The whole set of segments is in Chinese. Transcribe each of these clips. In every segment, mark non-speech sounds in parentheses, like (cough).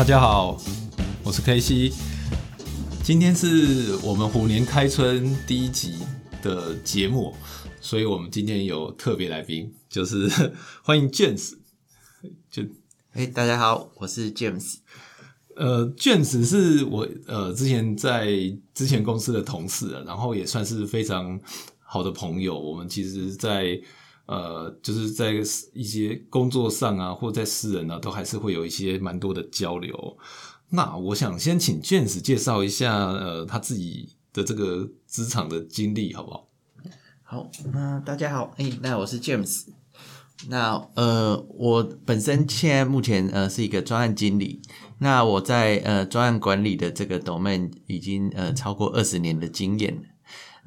大家好，我是 K C，今天是我们虎年开春第一集的节目，所以我们今天有特别来宾，就是 (laughs) 欢迎 James。就，哎，大家好，我是 James。呃，James 是我呃之前在之前公司的同事，然后也算是非常好的朋友。我们其实，在呃，就是在一些工作上啊，或在私人呢，都还是会有一些蛮多的交流。那我想先请卷子介绍一下，呃，他自己的这个职场的经历，好不好？好，那大家好，哎，那我是 James。那呃，我本身现在目前呃是一个专案经理。那我在呃专案管理的这个 domain 已经呃超过二十年的经验。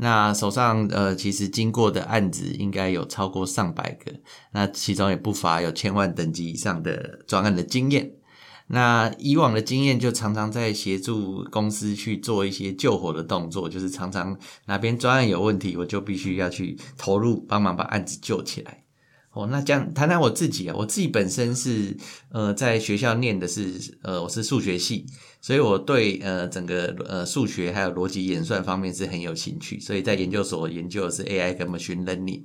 那手上呃，其实经过的案子应该有超过上百个，那其中也不乏有千万等级以上的专案的经验。那以往的经验就常常在协助公司去做一些救火的动作，就是常常哪边专案有问题，我就必须要去投入帮忙把案子救起来。哦，那这样谈谈我自己啊，我自己本身是呃在学校念的是呃我是数学系，所以我对呃整个呃数学还有逻辑演算方面是很有兴趣，所以在研究所研究的是 AI 跟 machine learning。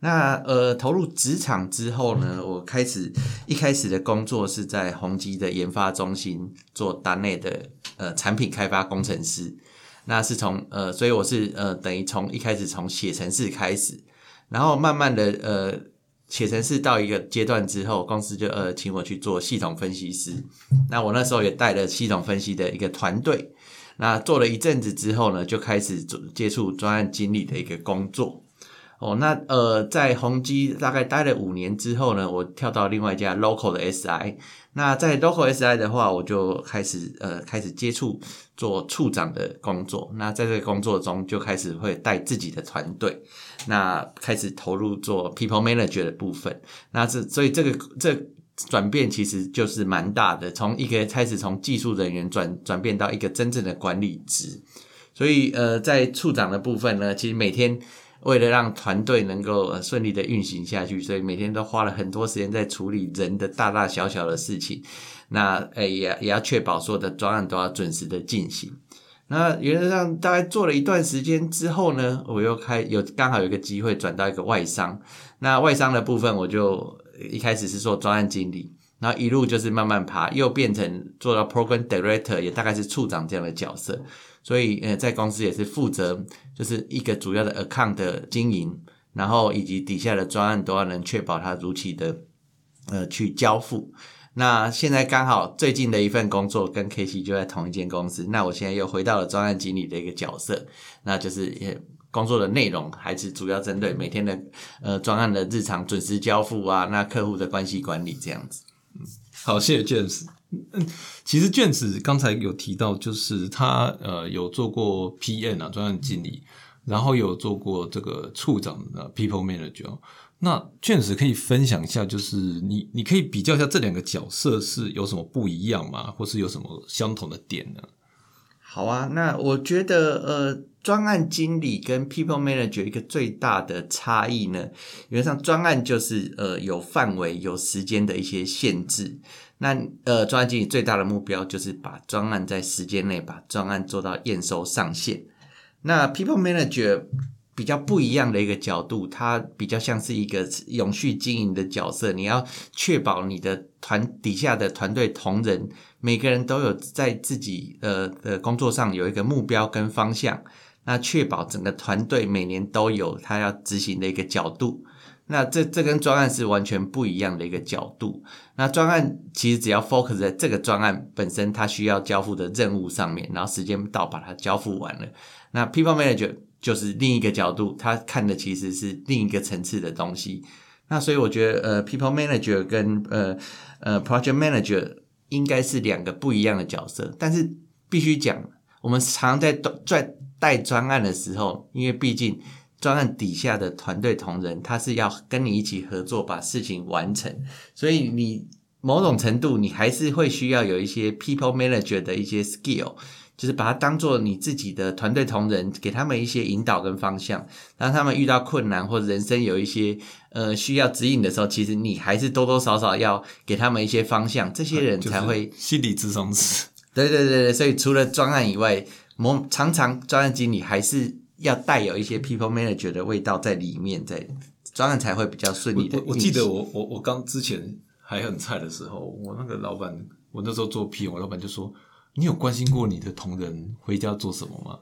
那呃投入职场之后呢，我开始一开始的工作是在宏基的研发中心做单内的呃产品开发工程师，那是从呃所以我是呃等于从一开始从写程式开始，然后慢慢的呃。写程式到一个阶段之后，公司就呃请我去做系统分析师。那我那时候也带了系统分析的一个团队。那做了一阵子之后呢，就开始做接触专案经理的一个工作。哦，那呃在宏基大概待了五年之后呢，我跳到另外一家 local 的 SI。那在 local SI 的话，我就开始呃开始接触做处长的工作。那在这个工作中，就开始会带自己的团队。那开始投入做 people manager 的部分，那这所以这个这转变其实就是蛮大的，从一个开始从技术人员转转变到一个真正的管理职，所以呃在处长的部分呢，其实每天为了让团队能够顺利的运行下去，所以每天都花了很多时间在处理人的大大小小的事情，那诶也也要确保所有的专案都要准时的进行。那原则上大概做了一段时间之后呢，我又开有刚好有一个机会转到一个外商。那外商的部分，我就一开始是做专案经理，然后一路就是慢慢爬，又变成做到 program director，也大概是处长这样的角色。所以呃，在公司也是负责就是一个主要的 account 的经营，然后以及底下的专案都要能确保它如期的呃去交付。那现在刚好最近的一份工作跟 K C 就在同一间公司，那我现在又回到了专案经理的一个角色，那就是也工作的内容还是主要针对每天的呃专案的日常准时交付啊，那客户的关系管理这样子。嗯，好，谢谢卷子。嗯，其实卷子刚才有提到，就是他呃有做过 P N 啊专案经理，然后有做过这个处长的 People Manager。那卷子可以分享一下，就是你你可以比较一下这两个角色是有什么不一样吗？或是有什么相同的点呢？好啊，那我觉得呃，专案经理跟 people manager 一个最大的差异呢，原则上专案就是呃有范围、有时间的一些限制。那呃，专案经理最大的目标就是把专案在时间内把专案做到验收上线。那 people manager 比较不一样的一个角度，它比较像是一个永续经营的角色。你要确保你的团底下的团队同仁，每个人都有在自己呃的工作上有一个目标跟方向。那确保整个团队每年都有他要执行的一个角度。那这这跟专案是完全不一样的一个角度。那专案其实只要 focus 在这个专案本身，它需要交付的任务上面，然后时间到把它交付完了。那 people manager。就是另一个角度，他看的其实是另一个层次的东西。那所以我觉得，呃，people manager 跟呃呃 project manager 应该是两个不一样的角色。但是必须讲，我们常在在带专案的时候，因为毕竟专案底下的团队同仁，他是要跟你一起合作把事情完成，所以你某种程度你还是会需要有一些 people manager 的一些 skill。就是把它当做你自己的团队同仁，给他们一些引导跟方向。当他们遇到困难或者人生有一些呃需要指引的时候，其实你还是多多少少要给他们一些方向，这些人才会心理智商师。(laughs) 对对对对，所以除了专案以外，某常常专案经理还是要带有一些 people manager 的味道在里面，在专案才会比较顺利的我我记得我我我刚之前还很菜的时候，我那个老板，我那时候做 P，我老板就说：“你有关心过你的同仁回家做什么吗？”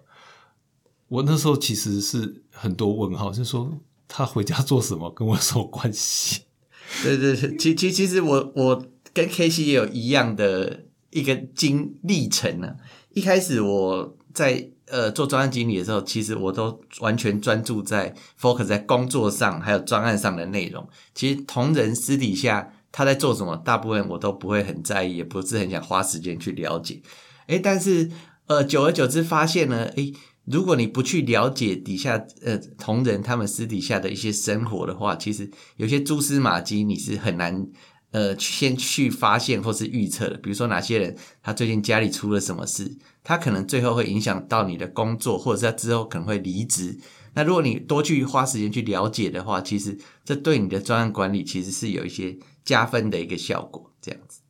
我那时候其实是很多问号，是说他回家做什么跟我有什么关系？(laughs) 对对对，其其其实我我跟 K C 也有一样的一个经历程呢、一开始我在呃做专案经理的时候，其实我都完全专注在 focus 在工作上，还有专案上的内容。其实同仁私底下他在做什么，大部分我都不会很在意，也不是很想花时间去了解。诶，但是呃，久而久之发现呢，诶，如果你不去了解底下呃同仁他们私底下的一些生活的话，其实有些蛛丝马迹你是很难呃先去发现或是预测的。比如说哪些人他最近家里出了什么事，他可能最后会影响到你的工作，或者是他之后可能会离职。那如果你多去花时间去了解的话，其实这对你的专案管理其实是有一些加分的一个效果。这样子，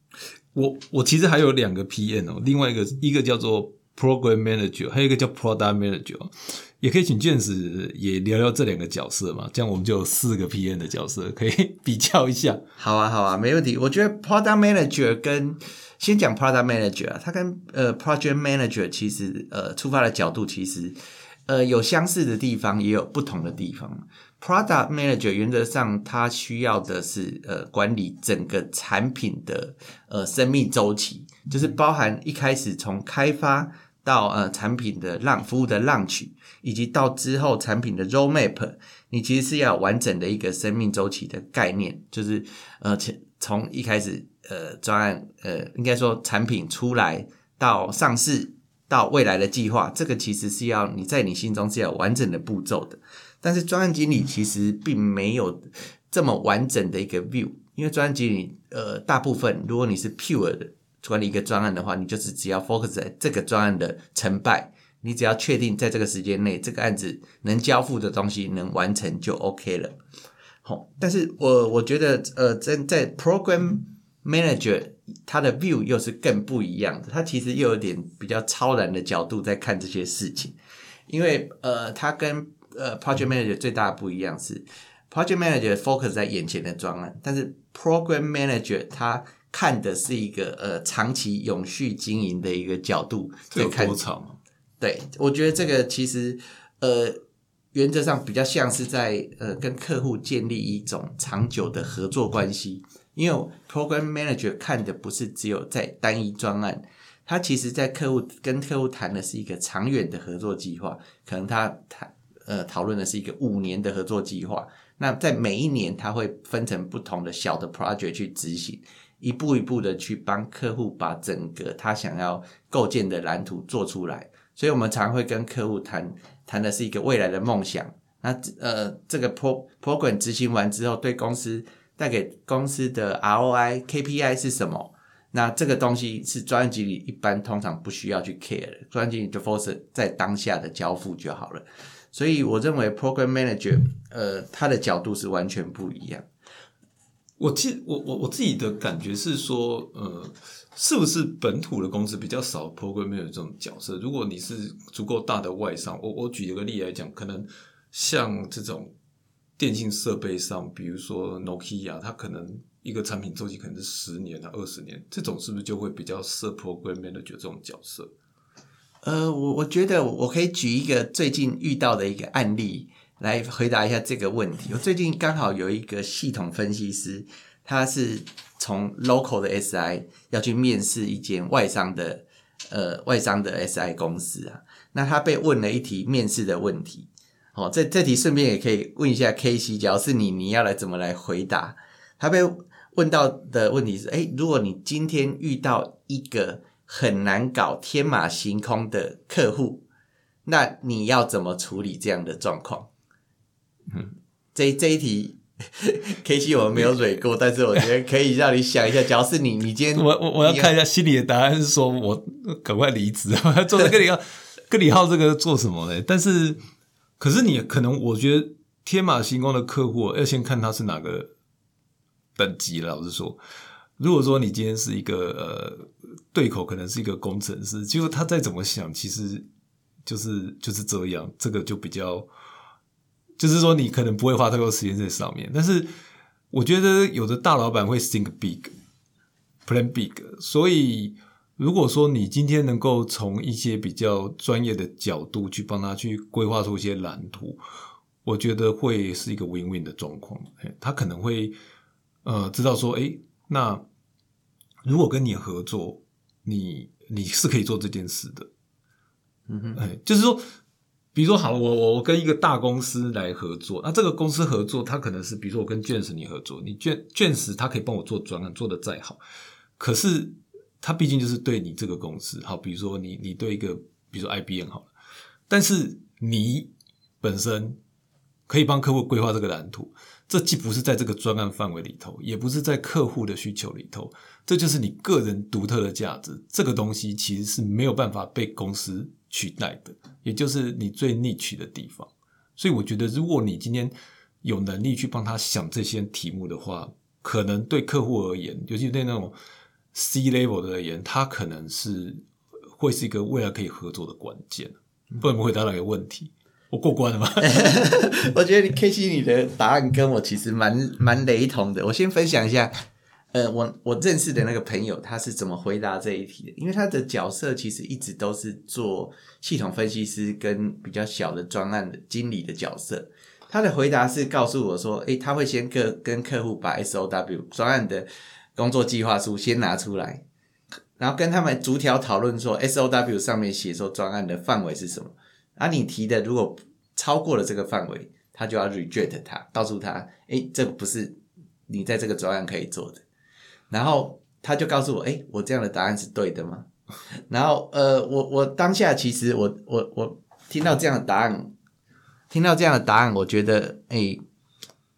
我我其实还有两个 PM 哦，另外一个一个叫做 Program Manager，还有一个叫 Product Manager，也可以请卷子也聊聊这两个角色嘛，这样我们就有四个 PM 的角色可以比较一下。好啊，好啊，没问题。我觉得 Product Manager 跟先讲 Product Manager 啊，它跟呃 Project Manager 其实呃出发的角度其实呃有相似的地方，也有不同的地方。Product Manager 原则上它需要的是呃管理整个产品的呃生命周期，就是包含一开始从开发到呃产品的浪服务的浪取，以及到之后产品的 roadmap，你其实是要完整的一个生命周期的概念，就是呃从从一开始呃专案呃应该说产品出来到上市到未来的计划，这个其实是要你在你心中是要完整的步骤的。但是专案经理其实并没有这么完整的一个 view，因为专案经理呃大部分如果你是 pure 的管理一个专案的话，你就是只要 focus 在这个专案的成败，你只要确定在这个时间内这个案子能交付的东西能完成就 OK 了。好，但是我我觉得呃在在 program manager 他的 view 又是更不一样的，他其实又有点比较超然的角度在看这些事情，因为呃他跟呃，project manager 最大的不一样是，project manager focus 在眼前的专案，但是 program manager 他看的是一个呃长期永续经营的一个角度在看多长啊？对，我觉得这个其实呃，原则上比较像是在呃跟客户建立一种长久的合作关系，因为 program manager 看的不是只有在单一专案，他其实在客户跟客户谈的是一个长远的合作计划，可能他谈呃讨论的是一个五年的合作计划，那在每一年他会分成不同的小的 project 去执行。一步一步的去帮客户把整个他想要构建的蓝图做出来，所以我们常会跟客户谈谈的是一个未来的梦想。那呃，这个 pro program 执行完之后，对公司带给公司的 ROI KPI 是什么？那这个东西是专案经理一般通常不需要去 care 的，专案经理就 focus 在当下的交付就好了。所以我认为 program manager 呃，他的角度是完全不一样。我记我我我自己的感觉是说，呃，是不是本土的公司比较少 program manager 这种角色？如果你是足够大的外商，我我举一个例来讲，可能像这种电信设备上，比如说 Nokia，它可能一个产品周期可能是十年啊、二十年，这种是不是就会比较适合 program manager 这种角色？呃，我我觉得我可以举一个最近遇到的一个案例来回答一下这个问题。我最近刚好有一个系统分析师，他是从 local 的 SI 要去面试一间外商的呃外商的 SI 公司啊，那他被问了一题面试的问题。哦，这这题顺便也可以问一下 K C，假如是你，你要来怎么来回答？他被问到的问题是：哎，如果你今天遇到一个很难搞、天马行空的客户，那你要怎么处理这样的状况？嗯，这这一题 (laughs) K C 我们没有蕊过，但是我觉得可以让你想一下，假如是你，你今天我我我要看一下心里的答案是说我赶快离职，(laughs) 我要做这跟李浩跟李浩这个做什么呢？但是可是你可能我觉得天马行空的客户要先看他是哪个等级了。老实说，如果说你今天是一个呃对口，可能是一个工程师，结果他再怎么想，其实就是就是这样，这个就比较。就是说，你可能不会花太多时间在上面，但是我觉得有的大老板会 think big，plan big。所以，如果说你今天能够从一些比较专业的角度去帮他去规划出一些蓝图，我觉得会是一个 win win 的状况。他可能会呃知道说，哎，那如果跟你合作，你你是可以做这件事的。嗯哼，哎，就是说。比如说，好，我我我跟一个大公司来合作，那这个公司合作，它可能是，比如说我跟卷石你合作，你卷卷石他可以帮我做专案，做的再好，可是他毕竟就是对你这个公司，好，比如说你你对一个，比如说 IBM 好了，但是你本身可以帮客户规划这个蓝图，这既不是在这个专案范围里头，也不是在客户的需求里头，这就是你个人独特的价值，这个东西其实是没有办法被公司。取代的，也就是你最逆取的地方。所以我觉得，如果你今天有能力去帮他想这些题目的话，可能对客户而言，尤其对那种 C level 的而言，他可能是会是一个未来可以合作的关键。不能回答那个问题，我过关了吗？(laughs) 我觉得你 K C 你的答案跟我其实蛮蛮雷同的。我先分享一下。呃，我我认识的那个朋友，他是怎么回答这一题的？因为他的角色其实一直都是做系统分析师跟比较小的专案的经理的角色。他的回答是告诉我说：“诶，他会先跟跟客户把 SOW 专案的工作计划书先拿出来，然后跟他们逐条讨论说 SOW 上面写说专案的范围是什么。而你提的如果超过了这个范围，他就要 reject 他，告诉他：诶，这不是你在这个专案可以做的。”然后他就告诉我：“哎，我这样的答案是对的吗？” (laughs) 然后，呃，我我当下其实我我我听到这样的答案，听到这样的答案，我觉得，哎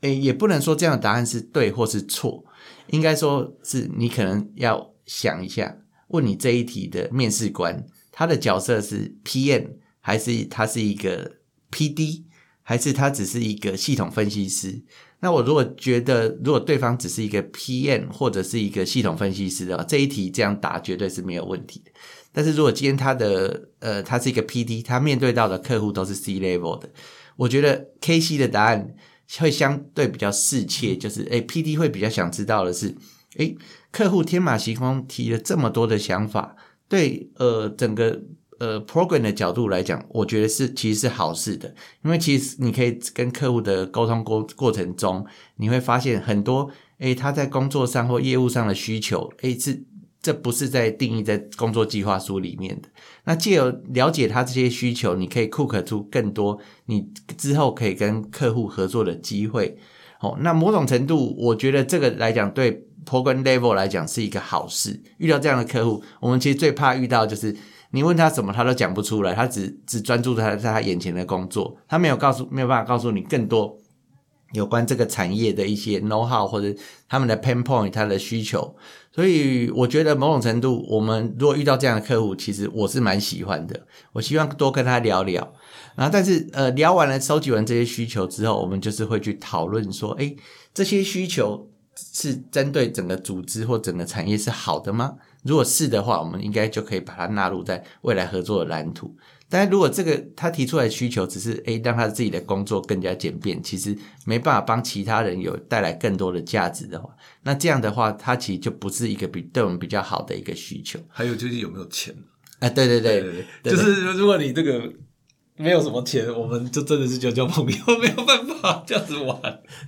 哎，也不能说这样的答案是对或是错，应该说是你可能要想一下，问你这一题的面试官，他的角色是 PM 还是他是一个 PD，还是他只是一个系统分析师？那我如果觉得，如果对方只是一个 PM 或者是一个系统分析师的话，这一题这样答绝对是没有问题的。但是如果今天他的呃，他是一个 PD，他面对到的客户都是 C level 的，我觉得 KC 的答案会相对比较适切，就是诶 PD 会比较想知道的是，诶客户天马行空提了这么多的想法，对呃整个。呃，program 的角度来讲，我觉得是其实是好事的，因为其实你可以跟客户的沟通过过程中，你会发现很多，诶，他在工作上或业务上的需求，诶，是这不是在定义在工作计划书里面的。那借由了解他这些需求，你可以 cook 出更多你之后可以跟客户合作的机会。哦，那某种程度，我觉得这个来讲，对 program level 来讲是一个好事。遇到这样的客户，我们其实最怕遇到就是。你问他什么，他都讲不出来，他只只专注在在他眼前的工作，他没有告诉，没有办法告诉你更多有关这个产业的一些 know how 或者他们的 pain point，他的需求。所以我觉得某种程度，我们如果遇到这样的客户，其实我是蛮喜欢的。我希望多跟他聊聊，然后但是呃，聊完了收集完这些需求之后，我们就是会去讨论说，诶，这些需求是针对整个组织或整个产业是好的吗？如果是的话，我们应该就可以把它纳入在未来合作的蓝图。但是如果这个他提出来的需求只是诶让他自己的工作更加简便，其实没办法帮其他人有带来更多的价值的话，那这样的话，它其实就不是一个比对我们比较好的一个需求。还有就是有没有钱？哎，对对对，就是如果你这个。没有什么钱，我们就真的是交交朋友，没有办法这样子玩。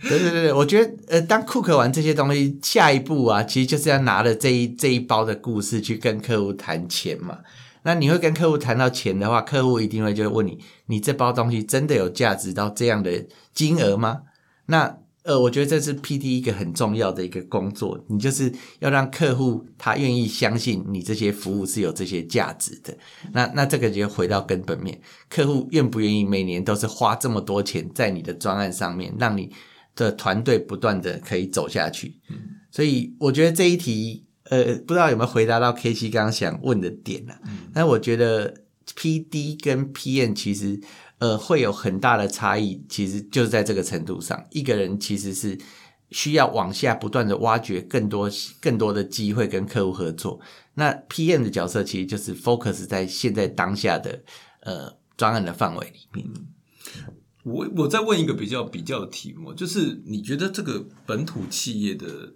对对对，我觉得呃，当库克玩这些东西，下一步啊，其实就是要拿了这一这一包的故事去跟客户谈钱嘛。那你会跟客户谈到钱的话，客户一定会就问你：你这包东西真的有价值到这样的金额吗？那。呃，我觉得这是 P D 一个很重要的一个工作，你就是要让客户他愿意相信你这些服务是有这些价值的。那那这个就回到根本面，客户愿不愿意每年都是花这么多钱在你的专案上面，让你的团队不断的可以走下去。所以我觉得这一题，呃，不知道有没有回答到 K 七刚刚想问的点呢、啊？但我觉得 P D 跟 P N 其实呃会有很大的差异，其实就是在这个程度上，一个人其实是需要往下不断的挖掘更多更多的机会跟客户合作。那 P M 的角色其实就是 focus 在现在当下的呃专案的范围里面。我我再问一个比较比较的题目，就是你觉得这个本土企业的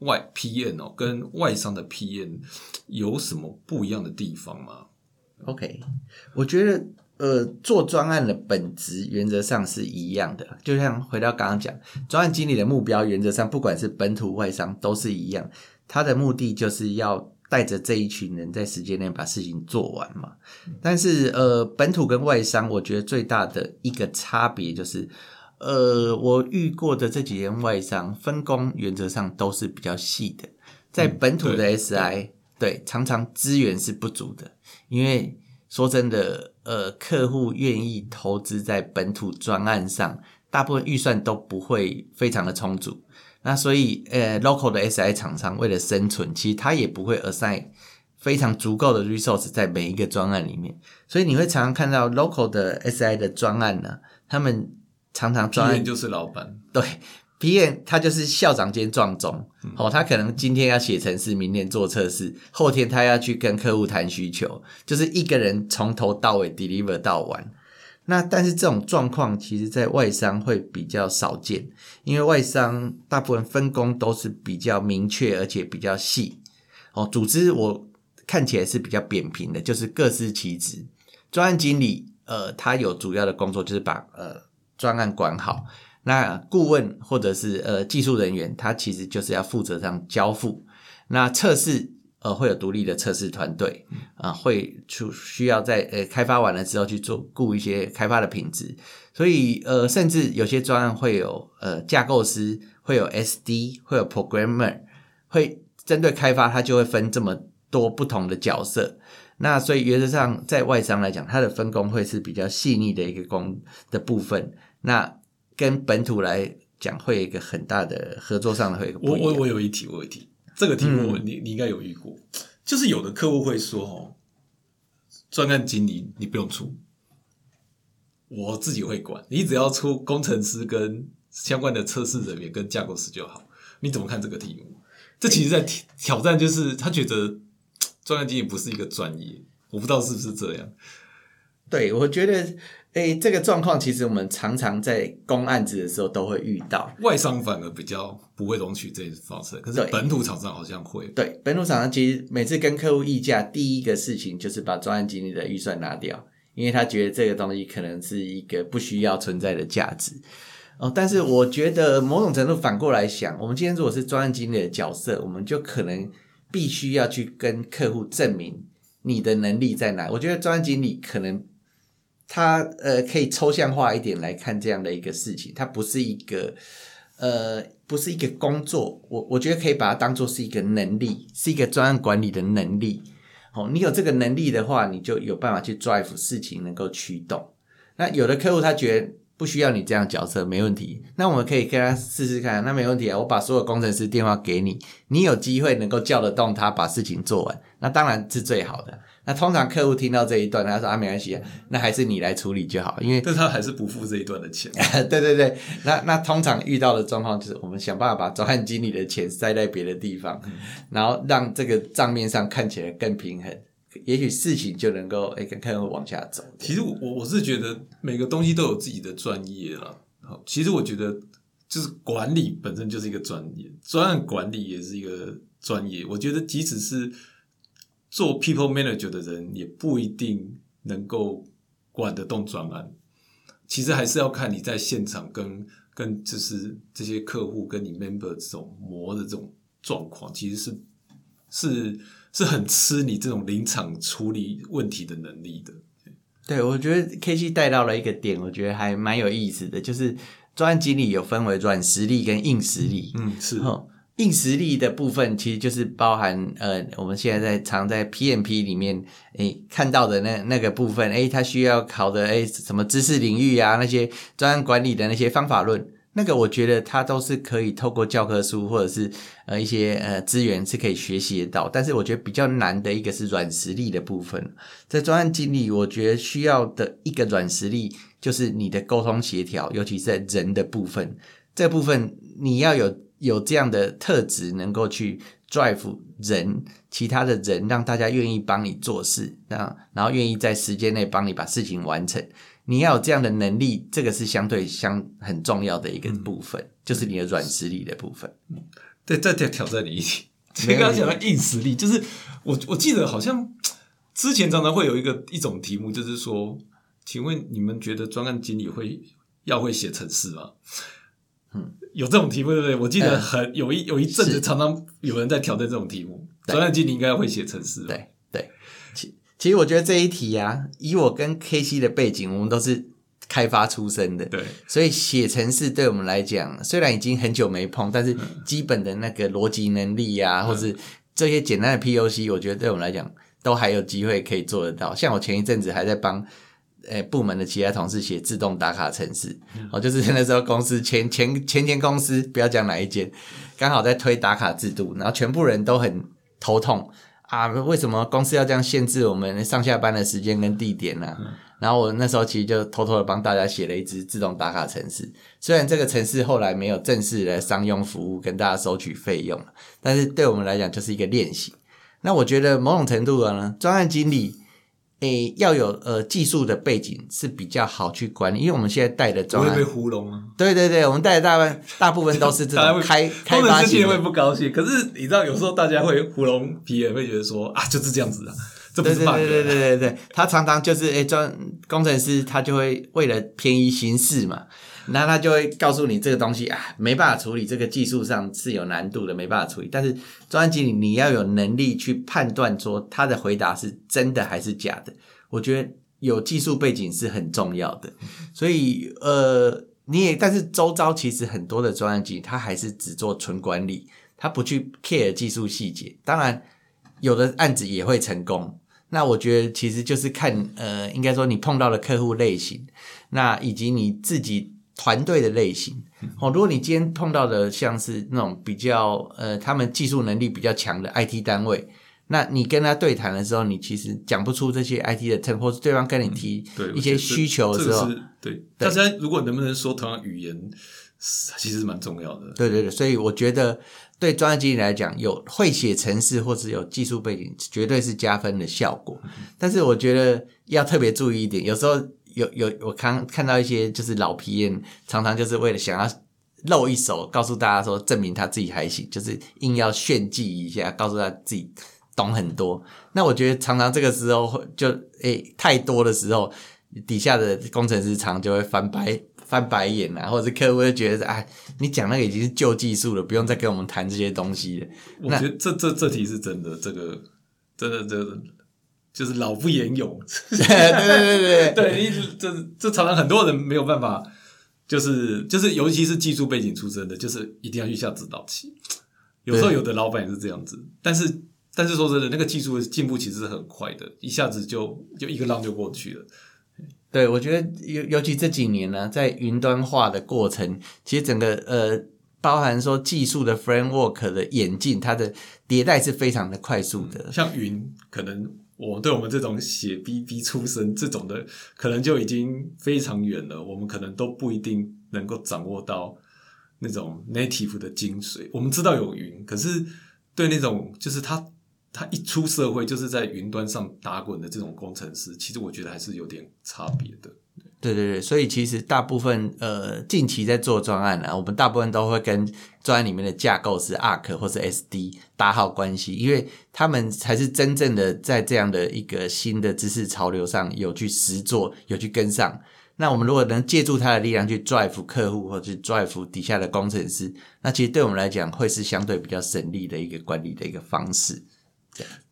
外 PM 哦，跟外商的 PM 有什么不一样的地方吗？OK，我觉得呃，做专案的本质原则上是一样的，就像回到刚刚讲，专案经理的目标原则上不管是本土外商都是一样，他的目的就是要带着这一群人在时间内把事情做完嘛。但是呃，本土跟外商，我觉得最大的一个差别就是。呃，我遇过的这几间外商分工原则上都是比较细的，在本土的 SI，、对常常资源是不足的，因为说真的，呃，客户愿意投资在本土专案上，大部分预算都不会非常的充足。那所以，呃，local 的 SI 厂商为了生存，其实他也不会 assign 非常足够的 resource 在每一个专案里面。所以你会常常看到 local 的 SI 的专案呢，他们常常专案就是老板，对，PM 他就是校长兼撞钟、哦，他可能今天要写程式，明天做测试，后天他要去跟客户谈需求，就是一个人从头到尾 deliver 到完。那但是这种状况，其实在外商会比较少见，因为外商大部分分工都是比较明确，而且比较细。哦，组织我看起来是比较扁平的，就是各司其职。专案经理，呃，他有主要的工作就是把呃专案管好。那顾问或者是呃技术人员，他其实就是要负责上交付。那测试呃会有独立的测试团队啊、会出需要在呃开发完了之后去做顾一些开发的品质。所以呃，甚至有些专案会有呃架构师，会有 SD，会有 programmer，会针对开发，它就会分这么多不同的角色。那所以原则上，在外商来讲，它的分工会是比较细腻的一个工的部分。那跟本土来讲，会有一个很大的合作上的会有一个不我一样。我我有一题，我有一题，这个题目你你应该有遇过，就是有的客户会说哦，专案经理你不用出，我自己会管，你只要出工程师跟相关的测试人员跟架构师就好。你怎么看这个题目？这其实在挑挑战，就是他觉得专案经理不是一个专业，我不知道是不是这样。对，我觉得，诶，这个状况其实我们常常在公案子的时候都会遇到。外商反而比较不会容许这种方式，可是本土厂商好像会。对，本土厂商其实每次跟客户议价，第一个事情就是把专案经理的预算拿掉，因为他觉得这个东西可能是一个不需要存在的价值。哦，但是我觉得某种程度反过来想，我们今天如果是专案经理的角色，我们就可能必须要去跟客户证明你的能力在哪。我觉得专案经理可能他呃可以抽象化一点来看这样的一个事情，它不是一个呃不是一个工作，我我觉得可以把它当做是一个能力，是一个专案管理的能力。哦，你有这个能力的话，你就有办法去 drive 事情能够驱动。那有的客户他觉得不需要你这样角色，没问题。那我们可以跟他试试看，那没问题啊。我把所有工程师电话给你，你有机会能够叫得动他把事情做完，那当然是最好的。那通常客户听到这一段，他说啊没关系啊，那还是你来处理就好，因为但他还是不付这一段的钱。(laughs) 对对对，那那通常遇到的状况就是，我们想办法把专案经理的钱塞在别的地方，然后让这个账面上看起来更平衡，也许事情就能够诶跟客户往下走。其实我我是觉得每个东西都有自己的专业了。好，其实我觉得就是管理本身就是一个专业，专案管理也是一个专业。我觉得即使是做 people manager 的人，也不一定能够管得动专案。其实还是要看你在现场跟跟就是这些客户跟你 member 这种磨的这种状况，其实是是是很吃你这种临场处理问题的能力的。对，我觉得 K C 带到了一个点，我觉得还蛮有意思的，就是专案经理有分为软实力跟硬实力。嗯，是哦，硬实力的部分其实就是包含呃，我们现在在常在 PMP 里面诶看到的那那个部分，诶，它需要考的诶什么知识领域啊，那些专案管理的那些方法论，那个我觉得它都是可以透过教科书或者是呃一些呃资源是可以学习得到，但是我觉得比较难的一个是软实力的部分。在专案经理，我觉得需要的一个软实力就是你的沟通协调，尤其是在人的部分，这部分你要有有这样的特质，能够去 drive 人，其他的人让大家愿意帮你做事，啊，然后愿意在时间内帮你把事情完成。你要有这样的能力，这个是相对相很重要的一个部分，就是你的软实力的部分。对，再再挑战你一题。(laughs) 刚刚讲的硬实力，就是我我记得好像之前常常会有一个一种题目，就是说，请问你们觉得专案经理会要会写程式吗？嗯，有这种题目对不对？我记得很有一有一阵子，常常有人在挑战这种题目。专案经理应该要会写程式。对对。其实我觉得这一题啊，以我跟 K C 的背景，我们都是开发出身的，对，所以写程式对我们来讲，虽然已经很久没碰，但是基本的那个逻辑能力啊，或是这些简单的 P O C，我觉得对我们来讲都还有机会可以做得到。像我前一阵子还在帮诶部门的其他同事写自动打卡程式，哦，就是那时候公司前前前前公司不要讲哪一间，刚好在推打卡制度，然后全部人都很头痛。啊，为什么公司要这样限制我们上下班的时间跟地点呢？然后我那时候其实就偷偷的帮大家写了一支自动打卡程式，虽然这个程式后来没有正式的商用服务跟大家收取费用但是对我们来讲就是一个练习。那我觉得某种程度的呢，专案经理。诶，要有呃技术的背景是比较好去管理，因为我们现在带的专案会被糊弄啊。对对对，我们带的大部分大部分都是这种开开发型。会不高兴，可是你知道，有时候大家会糊弄皮也会觉得说啊，就是这样子啊，这不是办对对对对对，他常常就是诶，专工程师他就会为了便宜行事嘛。那他就会告诉你这个东西啊，没办法处理，这个技术上是有难度的，没办法处理。但是专案经理你要有能力去判断说他的回答是真的还是假的。我觉得有技术背景是很重要的。所以呃，你也但是周遭其实很多的专案经理他还是只做纯管理，他不去 care 技术细节。当然有的案子也会成功。那我觉得其实就是看呃，应该说你碰到的客户类型，那以及你自己。团队的类型哦，如果你今天碰到的像是那种比较呃，他们技术能力比较强的 IT 单位，那你跟他对谈的时候，你其实讲不出这些 IT 的称，或是对方跟你提一些需求的时候，对大家如果能不能说同样语言，其实蛮重要的。对对对，所以我觉得对专业经理来讲，有会写程式或是有技术背景，绝对是加分的效果。但是我觉得要特别注意一点，有时候。有有，我刚看到一些就是老皮验，常常就是为了想要露一手，告诉大家说证明他自己还行，就是硬要炫技一下，告诉他自己懂很多。那我觉得常常这个时候就诶太多的时候，底下的工程师常就会翻白翻白眼啊，或者是客户会觉得哎，你讲那个已经是旧技术了，不用再跟我们谈这些东西了。我觉得这这这题是真的，这个真的真的。就是老不言勇，(laughs) 对对对对对，一直这这常常很多人没有办法，就是就是尤其是技术背景出身的，就是一定要去下指导棋。有时候有的老板也是这样子，但是但是说真的，那个技术进步其实是很快的，一下子就就一个浪就过去了。对，我觉得尤尤其这几年呢，在云端化的过程，其实整个呃，包含说技术的 framework 的演进，它的迭代是非常的快速的。像云可能。我对我们这种写 B B 出身这种的，可能就已经非常远了。我们可能都不一定能够掌握到那种 native 的精髓。我们知道有云，可是对那种就是他他一出社会就是在云端上打滚的这种工程师，其实我觉得还是有点差别的。对对对，所以其实大部分呃近期在做专案呢，我们大部分都会跟专案里面的架构是 Arc 或是 SD 打好关系，因为他们才是真正的在这样的一个新的知识潮流上有去实做，有去跟上。那我们如果能借助他的力量去 drive 客户或者 drive 底下的工程师，那其实对我们来讲会是相对比较省力的一个管理的一个方式。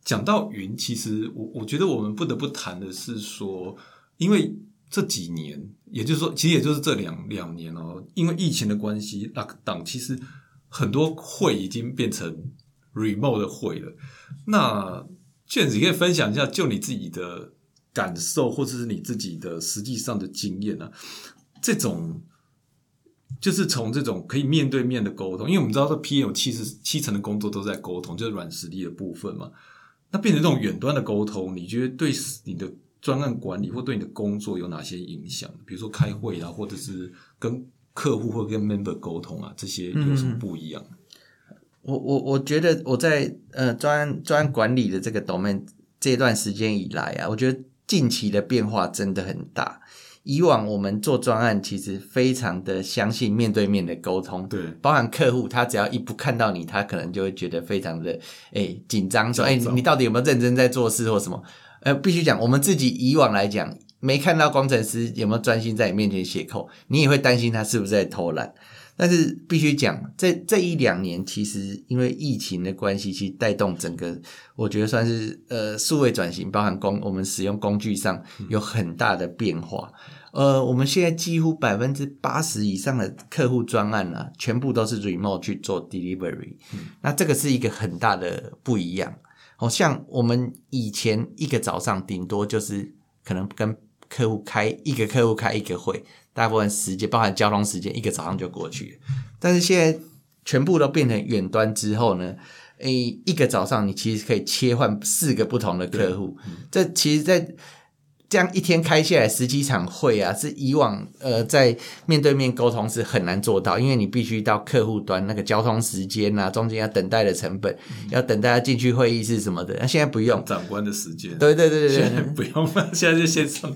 讲到云，其实我我觉得我们不得不谈的是说，因为。这几年，也就是说，其实也就是这两两年哦，因为疫情的关系，lock down，其实很多会已经变成 remote 的会了。那卷子可以分享一下，就你自己的感受，或者是你自己的实际上的经验呢？这种就是从这种可以面对面的沟通，因为我们知道这 P 有七十七成的工作都在沟通，就是软实力的部分嘛。那变成这种远端的沟通，你觉得对你的专案管理或对你的工作有哪些影响？比如说开会啊，或者是跟客户或跟 member 沟通啊，这些有什么不一样？我我我觉得我在呃专专管理的这个 domain 这段时间以来啊，我觉得近期的变化真的很大。以往我们做专案，其实非常的相信面对面的沟通，对，包含客户，他只要一不看到你，他可能就会觉得非常的诶紧张，说诶你到底有没有认真在做事或什么？呃，必须讲，我们自己以往来讲，没看到工程师有没有专心在你面前写扣，你也会担心他是不是在偷懒。但是必须讲，这这一两年，其实因为疫情的关系，其实带动整个，我觉得算是呃数位转型，包含工我们使用工具上有很大的变化。呃，我们现在几乎百分之八十以上的客户专案啊，全部都是 remote 去做 delivery。那这个是一个很大的不一样。好像我们以前一个早上顶多就是可能跟客户开一个客户开一个会。大部分时间，包含交通时间，一个早上就过去了。但是现在全部都变成远端之后呢？诶，一个早上你其实可以切换四个不同的客户。这其实，在这样一天开下来十几场会啊，是以往呃在面对面沟通是很难做到，因为你必须到客户端那个交通时间啊，中间要等待的成本，要等大家进去会议室什么的。那现在不用，长官的时间，对对对对对，不用了，现在就线上。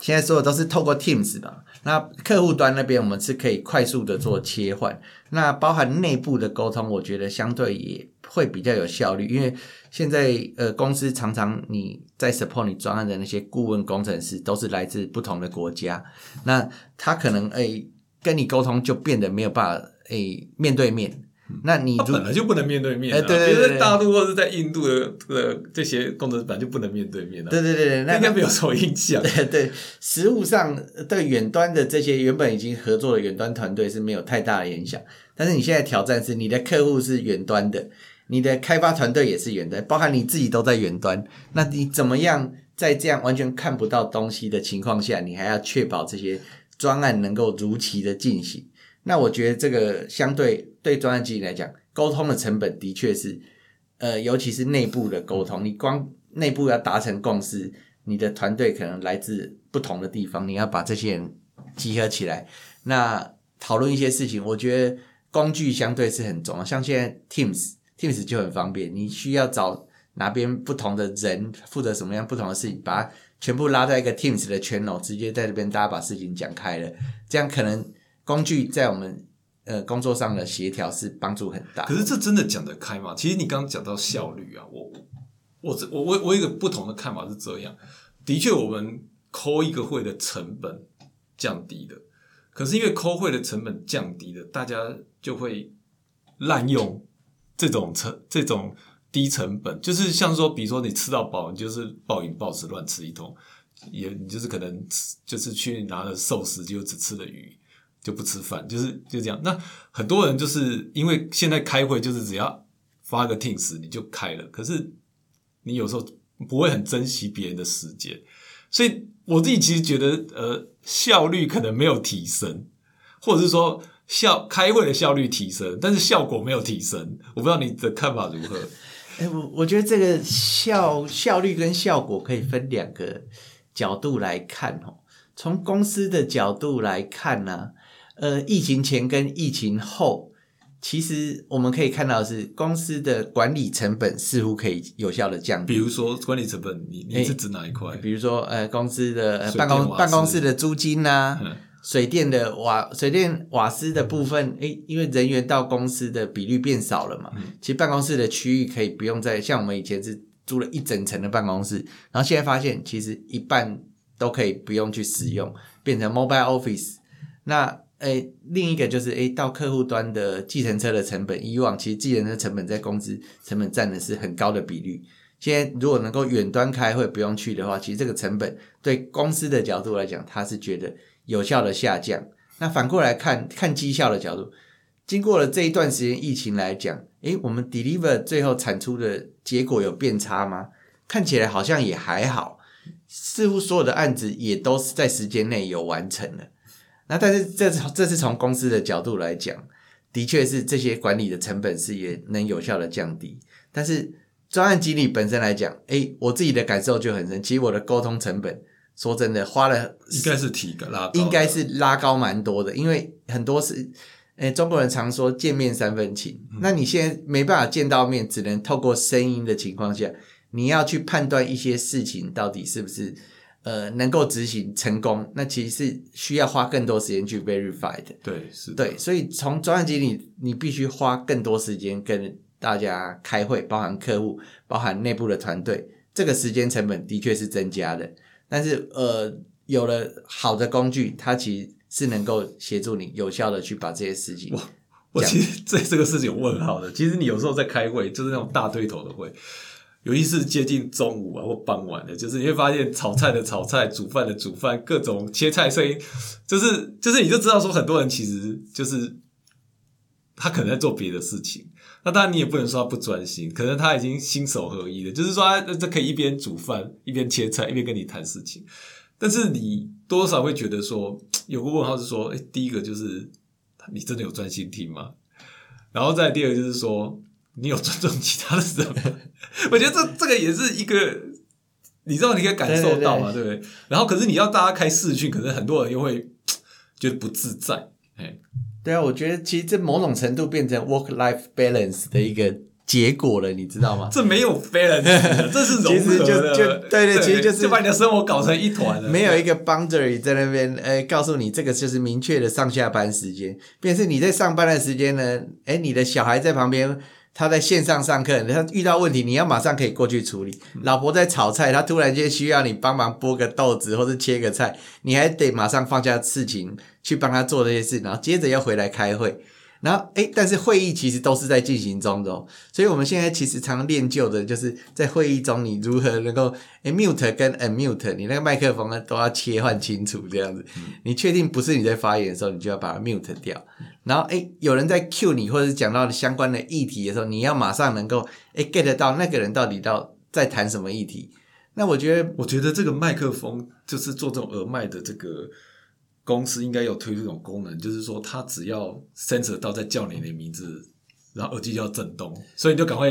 现在所有都是透过 Teams 的。那客户端那边我们是可以快速的做切换。那包含内部的沟通，我觉得相对也会比较有效率，因为现在呃公司常常你在 support 你专案的那些顾问工程师都是来自不同的国家，那他可能诶跟你沟通就变得没有办法诶面对面。那你本来就不能面对面，对对对，在大陆或者在印度的的这些工程师本来就不能面对面的，对对对，那应该没有什么影响。(laughs) 对对，实物上对远端的这些原本已经合作的远端团队是没有太大的影响，但是你现在挑战是你的客户是远端的，你的开发团队也是远端，包含你自己都在远端，那你怎么样在这样完全看不到东西的情况下，你还要确保这些专案能够如期的进行？那我觉得这个相对对专案经理来讲，沟通的成本的确是，呃，尤其是内部的沟通，你光内部要达成共识，你的团队可能来自不同的地方，你要把这些人集合起来，那讨论一些事情，我觉得工具相对是很重要。像现在 Teams Teams 就很方便，你需要找哪边不同的人负责什么样不同的事情，把它全部拉在一个 Teams 的圈哦，直接在这边大家把事情讲开了，这样可能。工具在我们呃工作上的协调是帮助很大。可是这真的讲得开吗？其实你刚刚讲到效率啊，我我我我我一个不同的看法是这样：的确，我们抠一个会的成本降低了，可是因为抠会的成本降低了，大家就会滥用这种成这种低成本，就是像说，比如说你吃到饱，你就是暴饮暴食乱吃一通，也你就是可能就是去拿了寿司，就只吃了鱼。就不吃饭，就是就这样。那很多人就是因为现在开会就是只要发个 Teams 你就开了，可是你有时候不会很珍惜别人的时间，所以我自己其实觉得呃效率可能没有提升，或者是说效开会的效率提升，但是效果没有提升。我不知道你的看法如何？(laughs) 哎，我我觉得这个效效率跟效果可以分两个角度来看哦。从公司的角度来看呢。呃，疫情前跟疫情后，其实我们可以看到是公司的管理成本似乎可以有效的降低。比如说管理成本，你你是指哪一块？比如说呃，公司的办公办公室的租金呐，水电的瓦水电瓦斯的部分，诶，因为人员到公司的比率变少了嘛，其实办公室的区域可以不用再像我们以前是租了一整层的办公室，然后现在发现其实一半都可以不用去使用，变成 mobile office，那。诶，另一个就是诶，到客户端的计程车的成本，以往其实计程车成本在公司成本占的是很高的比率。现在如果能够远端开会不用去的话，其实这个成本对公司的角度来讲，他是觉得有效的下降。那反过来看看绩效的角度，经过了这一段时间疫情来讲，诶，我们 deliver 最后产出的结果有变差吗？看起来好像也还好，似乎所有的案子也都是在时间内有完成了。那但是这是这是从公司的角度来讲，的确是这些管理的成本是也能有效的降低。但是专案经理本身来讲，诶，我自己的感受就很深。其实我的沟通成本，说真的，花了应该是提个拉高，应该是拉高蛮多的，因为很多是，诶，中国人常说见面三分情，那你现在没办法见到面，只能透过声音的情况下，你要去判断一些事情到底是不是呃能够执行成功，那其实是需要花更多时间去 verify 的。对是的对，所以从专案经理，你必须花更多时间跟大家开会，包含客户，包含内部的团队，这个时间成本的确是增加的。但是呃，有了好的工具，它其实是能够协助你有效的去把这些事情。我其实对这个事情有问号的。其实你有时候在开会，就是那种大对头的会，尤其是接近中午啊或傍晚的，就是你会发现炒菜的炒菜，煮饭的煮饭，各种切菜声音，就是就是你就知道说很多人其实就是他可能在做别的事情。那当然你也不能说他不专心，可能他已经心手合一了，就是说他这可以一边煮饭一边切菜一边跟你谈事情。但是你多少会觉得说有个问号是说，哎，第一个就是你真的有专心听吗？然后再第二个就是说，你有尊重其他的人吗？(laughs) 我觉得这这个也是一个，你知道你可以感受到嘛，对不对？然后可是你要大家开视讯，可能很多人又会觉得不自在，哎，对啊，我觉得其实这某种程度变成 work life balance 的一个结果了，你知道吗？(laughs) 这没有 balance，(laughs) 这是融其实就合的，就对对其实就是就把你的生活搞成一团了，没有一个 boundary 在那边，呃，告诉你这个就是明确的上下班时间。便是你在上班的时间呢，哎，你的小孩在旁边，他在线上上课，他遇到问题，你要马上可以过去处理。老婆在炒菜，他突然间需要你帮忙剥个豆子或者切个菜，你还得马上放下事情去帮他做这些事，然后接着要回来开会。然后，哎，但是会议其实都是在进行中的、所以我们现在其实常常练就的就是在会议中，你如何能够诶 mute 跟 unmute，你那个麦克风呢都要切换清楚，这样子。你确定不是你在发言的时候，你就要把它 mute 掉。然后，哎，有人在 cue 你，或者是讲到相关的议题的时候，你要马上能够诶 get 到那个人到底到在谈什么议题。那我觉得我觉得这个麦克风就是做这种耳麦的这个公司应该有推出这种功能，就是说它只要 sensor 到在叫你的名字，然后耳机就要震动，所以你就赶快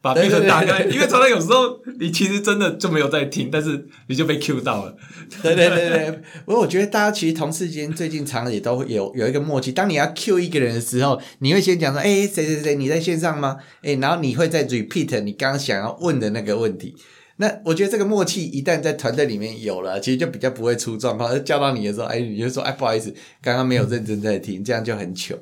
把对 m 对 i 对打开，因为常常有时候你其实真的就没有在听，但是你就被 Q 到了。对对对对，不过我觉得大家其实同事间最近常常也都会有有一个默契，当你要 Q 一个人的时候，你会先讲说，哎，谁谁谁，你在线上吗？哎，然后你会再 repeat 你刚刚想要问的那个问题。那我觉得这个默契一旦在团队里面有了，其实就比较不会出状况。叫到你的时候，哎，你就说，哎，不好意思，刚刚没有认真在听，这样就很糗。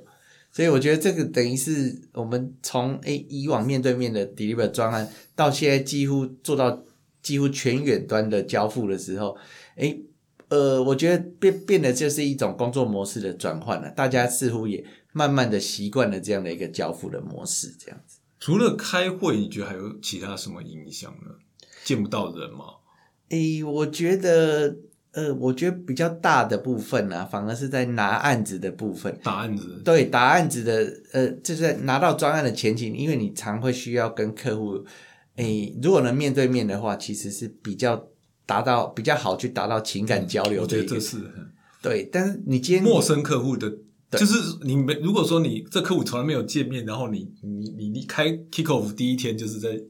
所以我觉得这个等于是我们从诶以往面对面的 deliver 专案，到现在几乎做到几乎全远端的交付的时候，诶呃，我觉得变变得就是一种工作模式的转换了，大家似乎也慢慢的习惯了这样的一个交付的模式，这样子。除了开会，你觉得还有其他什么影响呢？见不到人吗？诶，我觉得，呃，我觉得比较大的部分呢、反而是在拿案子的部分。答案子对，答案子的，呃，就是在拿到专案的前期，因为你常会需要跟客户，诶，如果能面对面的话，其实是比较达到比较好去达到情感交流我的一个。觉得这是对，但是你今天陌生客户的，就是你没如果说你这客户从来没有见面，然后你你你你开 kick off 第一天就是在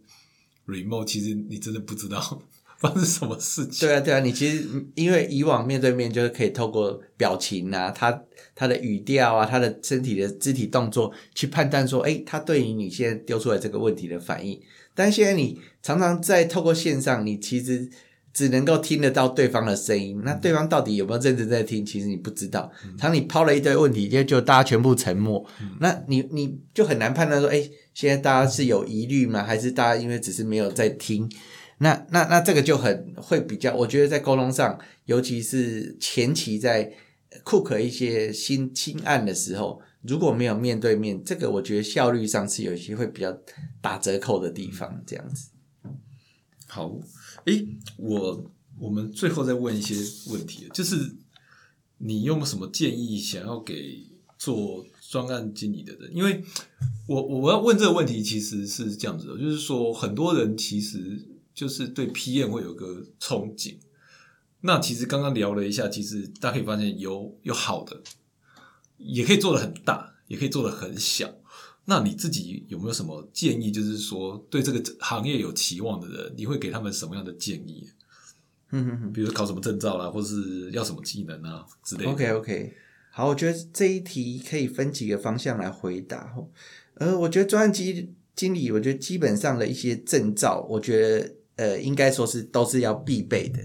remote，其实你真的不知道 (laughs) 发生什么事情。对啊，对啊，你其实嗯因为以往面对面就是可以透过表情啊，他他的语调啊，他的身体的肢体动作去判断说，哎，他对于你现在丢出来这个问题的反应。但现在你常常在透过线上，你其实只能够听得到对方的声音，那对方到底有没有认真在听，其实你不知道。当你抛了一堆问题，就就大家全部沉默，那你你就很难判断说，哎，现在大家是有疑虑吗？还是大家因为只是没有在听？那那那这个就很会比较，我觉得在沟通上，尤其是前期在 cook 一些新新案的时候，如果没有面对面，这个我觉得效率上是有一些会比较打折扣的地方，这样子。好，诶，我我们最后再问一些问题，就是你有没有什么建议想要给做专案经理的人？因为我我要问这个问题，其实是这样子的，就是说很多人其实就是对 PM 会有个憧憬，那其实刚刚聊了一下，其实大家可以发现有有好的，也可以做的很大，也可以做的很小。那你自己有没有什么建议？就是说，对这个行业有期望的人，你会给他们什么样的建议？嗯哼哼。比如考什么证照啦，或是要什么技能啊之类的。OK OK，好，我觉得这一题可以分几个方向来回答哦。呃，我觉得专案经经理，我觉得基本上的一些证照，我觉得呃，应该说是都是要必备的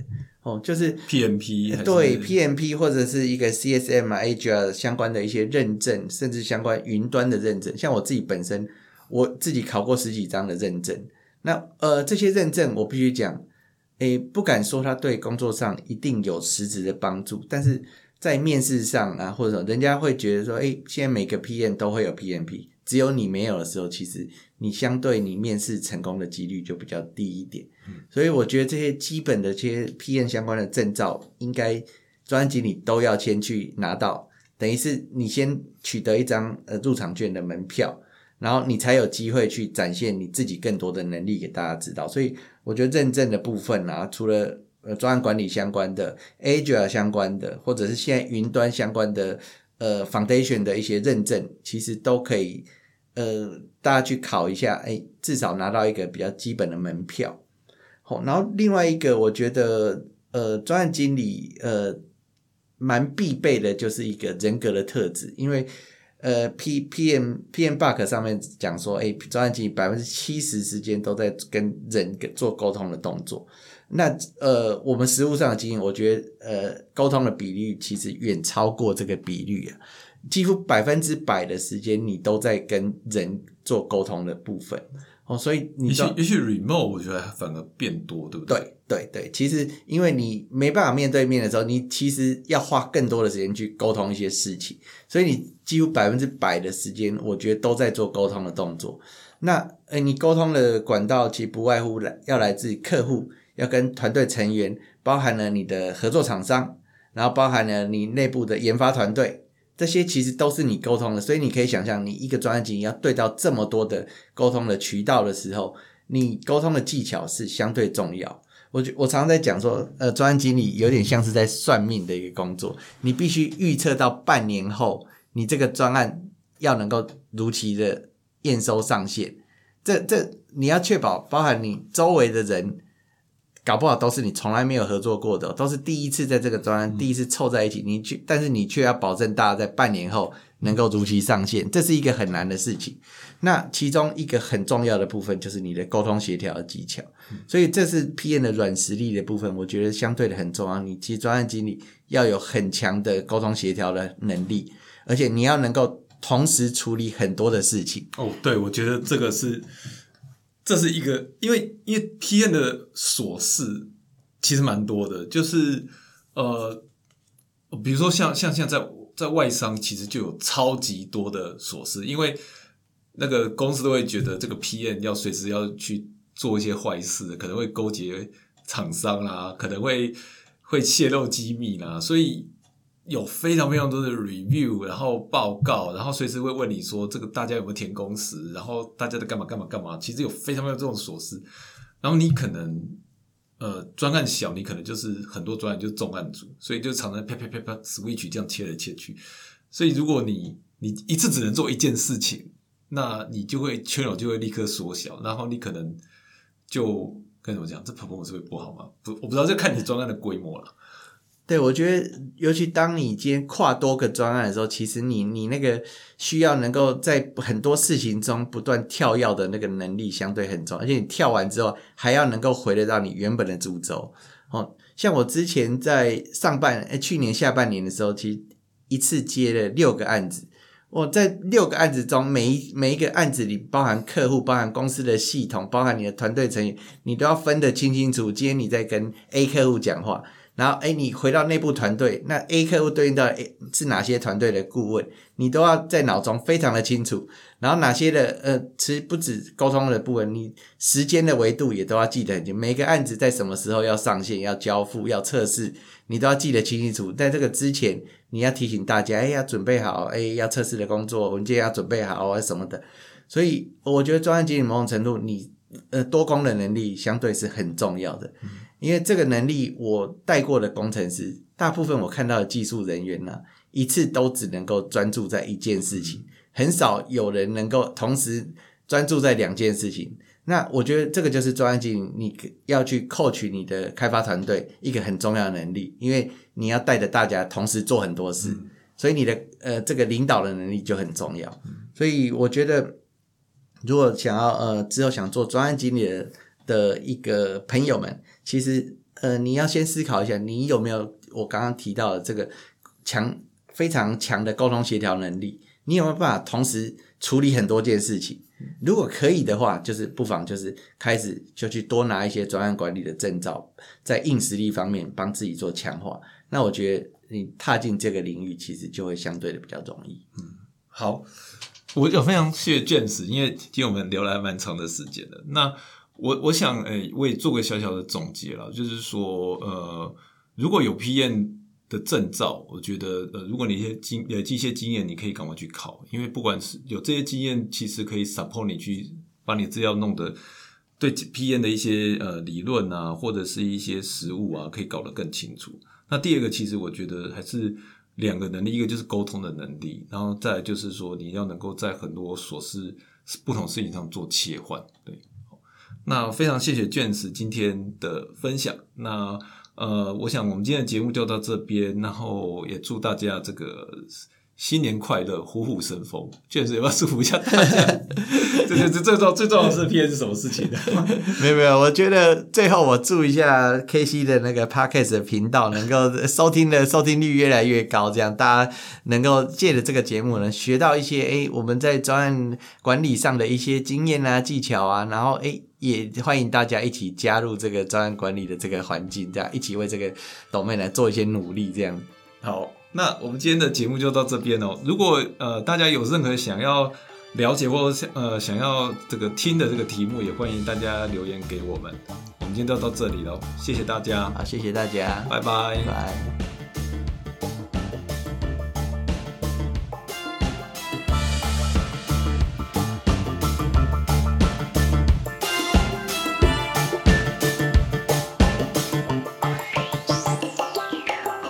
哦，就是 PMP 对 PMP 或者是一个 CSM 啊 Agile 相关的一些认证，甚至相关云端的认证。像我自己本身，我自己考过十几张的认证。那呃，这些认证我必须讲，诶，不敢说它对工作上一定有实质的帮助，但是在面试上啊，或者说人家会觉得说，哎，现在每个 PM 都会有 PMP，只有你没有的时候，其实你相对你面试成功的几率就比较低一点。所以我觉得这些基本的这些 PM 相关的证照，应该专案经理都要先去拿到，等于是你先取得一张呃入场券的门票，然后你才有机会去展现你自己更多的能力给大家知道。所以我觉得认证的部分啊，除了呃专案管理相关的、Agile 相关的，或者是现在云端相关的呃 Foundation 的一些认证，其实都可以呃大家去考一下，哎，至少拿到一个比较基本的门票。好，然后另外一个我觉得呃专案经理呃蛮必备的就是一个人格的特质，因为。呃，P P M P M Bug 上面讲说，哎，专案经理百分之七十时间都在跟人做沟通的动作。那呃，我们实务上的经验，我觉得呃，沟通的比率其实远超过这个比率啊，几乎百分之百的时间你都在跟人做沟通的部分哦，所以你也许也许 remote 我觉得反而变多，对不对？对对对，其实因为你没办法面对面的时候，你其实要花更多的时间去沟通一些事情，所以你几乎百分之百的时间，我觉得都在做沟通的动作。那呃，你沟通的管道其实不外乎来要来自客户，要跟团队成员，包含了你的合作厂商，然后包含了你内部的研发团队，这些其实都是你沟通的。所以你可以想象，你一个专案经理要对到这么多的沟通的渠道的时候，你沟通的技巧是相对重要。我我常常在讲说，呃，专案经理有点像是在算命的一个工作，你必须预测到半年后，你这个专案要能够如期的验收上线。这这你要确保，包含你周围的人，搞不好都是你从来没有合作过的，都是第一次在这个专案第一次凑在一起，你去，但是你却要保证大家在半年后能够如期上线，这是一个很难的事情。那其中一个很重要的部分就是你的沟通协调的技巧，所以这是 PM 的软实力的部分，我觉得相对的很重要。你其实专案经理要有很强的沟通协调的能力，而且你要能够同时处理很多的事情。哦，对，我觉得这个是，这是一个，因为因为 P N 的琐事其实蛮多的，就是呃，比如说像像像在在外商，其实就有超级多的琐事，因为那个公司都会觉得这个 P N 要随时要去做一些坏事，可能会勾结厂商啦，可能会会泄露机密啦，所以。有非常非常多的 review，然后报告，然后随时会问你说这个大家有没有填公时，然后大家在干嘛干嘛干嘛。其实有非常非常这种琐事，然后你可能呃专案小，你可能就是很多专案就是重案组，所以就常常啪啪啪啪 switch 这样切来切去。所以如果你你一次只能做一件事情，那你就会圈友就会立刻缩小，然后你可能就该怎么讲，这跑业务是会不好吗？不，我不知道，就看你专案的规模了。对，我觉得，尤其当你今天跨多个专案的时候，其实你你那个需要能够在很多事情中不断跳跃的那个能力相对很重要，而且你跳完之后还要能够回得到你原本的主轴。哦，像我之前在上半诶去年下半年的时候，其实一次接了六个案子。我在六个案子中，每一每一个案子里包含客户、包含公司的系统、包含你的团队成员，你都要分得清清楚。今天你在跟 A 客户讲话。然后，哎，你回到内部团队，那 A 客户对应到 A 是哪些团队的顾问，你都要在脑中非常的清楚。然后哪些的，呃，其实不止沟通的部分，你时间的维度也都要记得很清。每个案子在什么时候要上线、要交付、要测试，你都要记得清清楚。在这个之前，你要提醒大家，哎，要准备好，哎，要测试的工作文件要准备好啊什么的。所以，我觉得专案经理某种程度，你呃多功能能力相对是很重要的。因为这个能力我带过的工程师，大部分我看到的技术人员呢、一次都只能够专注在一件事情，很少有人能够同时专注在两件事情。那我觉得这个就是专案经理，你要去 coach 你的开发团队一个很重要的能力，因为你要带着大家同时做很多事，所以你的呃这个领导的能力就很重要。所以我觉得，如果想要呃之后想做专案经理的的一个朋友们，其实呃你要先思考一下，你有没有我刚刚提到的这个强非常强的沟通协调能力，你有没有办法同时处理很多件事情？如果可以的话，就是不妨就是开始就去多拿一些专案管理的证照，在硬实力方面帮自己做强化。那我觉得你踏进这个领域，其实就会相对的比较容易。嗯好，我有非常谢谢卷子因为今天我们聊了蛮长的时间的。那我我想，诶、我也做个小小的总结了，就是说，呃，如果有 PM 的证照，我觉得，呃，如果你一些经呃一些经验，你可以赶快去考，因为不管是有这些经验，其实可以 support 你去把你资料弄得对 PM 的一些呃理论啊，或者是一些实物啊，可以搞得更清楚。那第二个，其实我觉得还是两个能力，一个就是沟通的能力，然后再就是说你要能够在很多琐事不同事情上做切换。对，那非常谢谢卷子今天的分享。那呃，我想我们今天的节目就到这边，然后也祝大家这个新年快乐，虎虎生风。James 要不要祝福一下大家？(laughs) 这这这最重最重要的是 PM 是什么事情呢？(laughs) 没有没有，我觉得最后我祝一下 K C 的那个 Podcast 的频道能够收听的收听率越来越高，这样大家能够借着这个节目呢，学到一些诶我们在专案管理上的一些经验啊技巧啊，然后诶也欢迎大家一起加入这个专案管理的这个环境，这样一起为这个 domain 来做一些努力，这样。好，那我们今天的节目就到这边哦。如果呃大家有任何想要了解或者呃想要这个听的这个题目，也欢迎大家留言给我们。我们今天就到这里喽，谢谢大家，好，谢谢大家，拜拜拜。